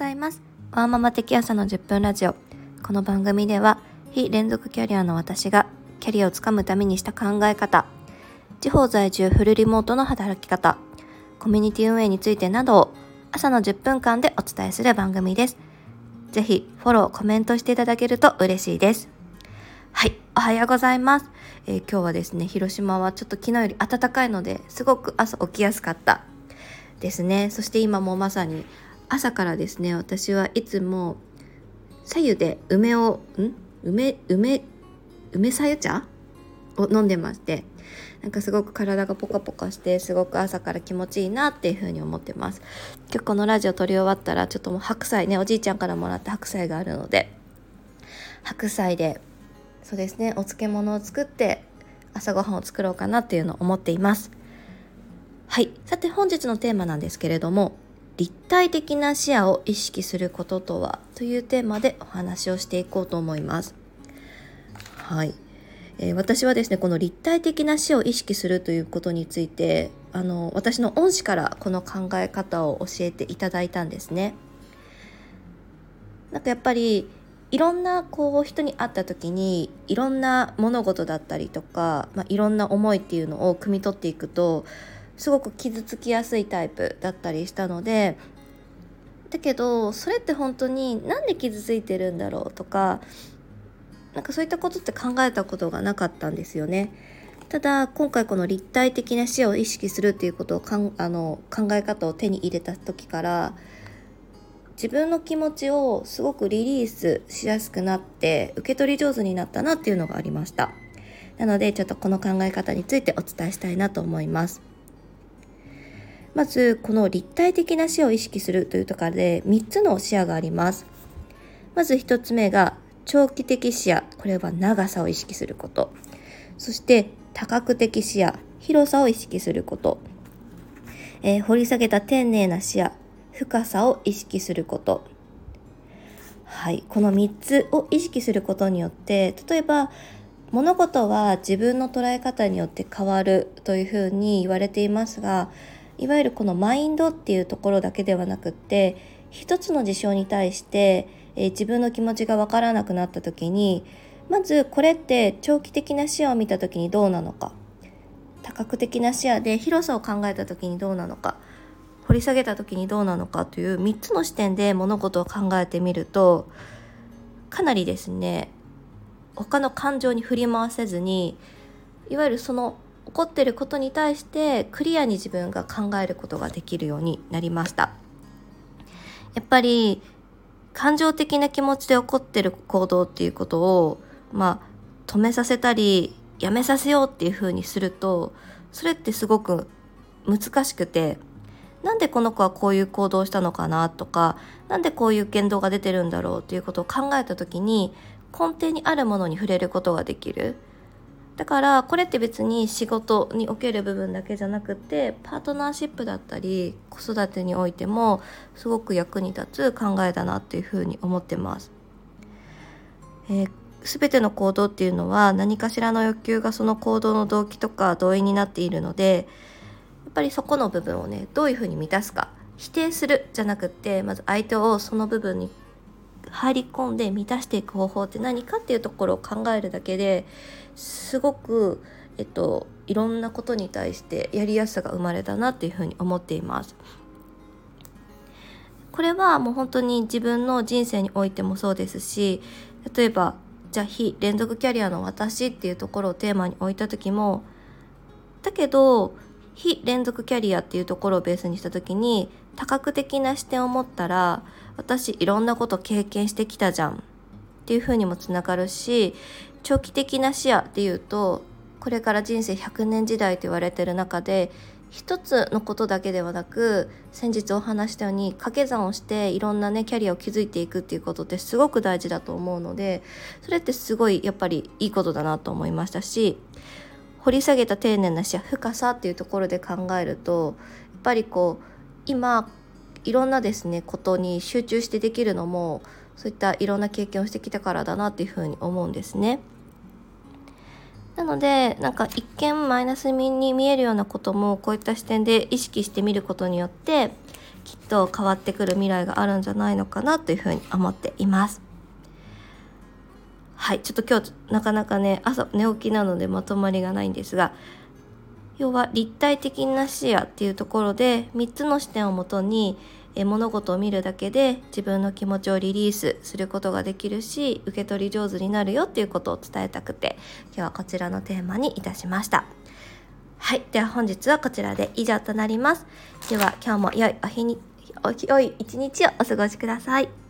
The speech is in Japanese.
ざいます。ワーママ的朝の10分ラジオ。この番組では、非連続キャリアの私が、キャリアをつかむためにした考え方、地方在住フルリモートの働き方、コミュニティ運営についてなどを、朝の10分間でお伝えする番組です。ぜひ、フォロー、コメントしていただけると嬉しいです。はい、おはようございます。えー、今日はですね、広島はちょっと昨日より暖かいので、すごく朝起きやすかったですね。そして今もまさに朝からですね私はいつも左右で梅をん？梅梅梅さゆ茶？を飲んでましてなんかすごく体がポカポカしてすごく朝から気持ちいいなっていう風に思ってます。今日このラジオ撮り終わったらちょっともう白菜ねおじいちゃんからもらった白菜があるので白菜でそうですねお漬物を作って朝ごはんを作ろうかなっていうのを思っています。はい。さて本日のテーマなんですけれども立体的な視野を意識することとはというテーマでお話をしていこうと思います。はい、えー、私はですねこの立体的な視野を意識するということについてあの私の恩師からこの考え方を教えていただいたんですね。なんかやっぱりいろんなこう人に会った時にいろんな物事だったりとか、まあ、いろんな思いっていうのを汲み取っていくとすごく傷つきやすいタイプだったりしたのでだけどそれって本当に何で傷ついてるんだろうとかなんかそういったことって考えたことがなかったんですよね。ただ今回この立体的な視野を意識するっていうことをかんあの考え方を手に入れた時から自分の気持ちをすごくリリースしやすくなって受け取り上手になったなっていうのがありましたなのでちょっとこの考え方についてお伝えしたいなと思いますまずこの立体的な視を意識するというところで3つの視野があります。まず1つ目が長期的視野これは長さを意識すること。そして多角的視野広さを意識すること、えー、掘り下げた丁寧な視野深さを意識すること。はいこの3つを意識することによって例えば物事は自分の捉え方によって変わるというふうに言われていますがいわゆるこのマインドっていうところだけではなくって一つの事象に対して、えー、自分の気持ちがわからなくなった時にまずこれって長期的な視野を見た時にどうなのか多角的な視野で広さを考えた時にどうなのか掘り下げた時にどうなのかという3つの視点で物事を考えてみるとかなりですね他の感情に振り回せずにいわゆるその起こってることに対してクリアに自分が考えることができるようになりました。やっぱり感情的な気持ちで起こってる行動っていうことをまあ止めさせたりやめさせようっていうふうにするとそれってすごく難しくてなんでこの子はこういう行動をしたのかなとか何でこういう言動が出てるんだろうっていうことを考えた時に根底にあるものに触れることができる。だからこれって別に仕事における部分だけじゃなくてパートナーシップだったり子育てにおいてもすごく役に立つ考えだなっていうふうに思ってます。えー全ての行動っていうのは何かしらの欲求がその行動の動機とか動員になっているのでやっぱりそこの部分をねどういうふうに満たすか否定するじゃなくってまず相手をその部分に入り込んで満たしていく方法って何かっていうところを考えるだけですごく、えっと、いろんなことに対してやりやすさが生まれたなっていうふうに思っています。これはもう本当に自分の人生においてもそうですし例えばじゃあ非連続キャリアの私っていうところをテーマに置いた時もだけど非連続キャリアっていうところをベースにした時に多角的な視点を持ったら私いろんなこと経験してきたじゃん。っていうふうにもつながるし長期的な視野っていうとこれから人生100年時代と言われてる中で一つのことだけではなく先日お話したように掛け算をしていろんなねキャリアを築いていくっていうことってすごく大事だと思うのでそれってすごいやっぱりいいことだなと思いましたし掘り下げた丁寧な視野深さっていうところで考えるとやっぱりこう今いろんなですねことに集中してできるのもそういったいろんな経験をしてきたからだなっていうふうに思うんですね。なのでなんか一見マイナスに見えるようなこともこういった視点で意識してみることによってきっと変わってくる未来があるんじゃないのかなというふうに思っていますはいちょっと今日なかなかね朝寝起きなのでまとまりがないんですが要は立体的な視野っていうところで3つの視点をもとにえ物事を見るだけで自分の気持ちをリリースすることができるし受け取り上手になるよっていうことを伝えたくて今日はこちらのテーマにいたしました。はいでは本日はこちらで以上となります。では今日も良いお日に良い一日をお過ごしください。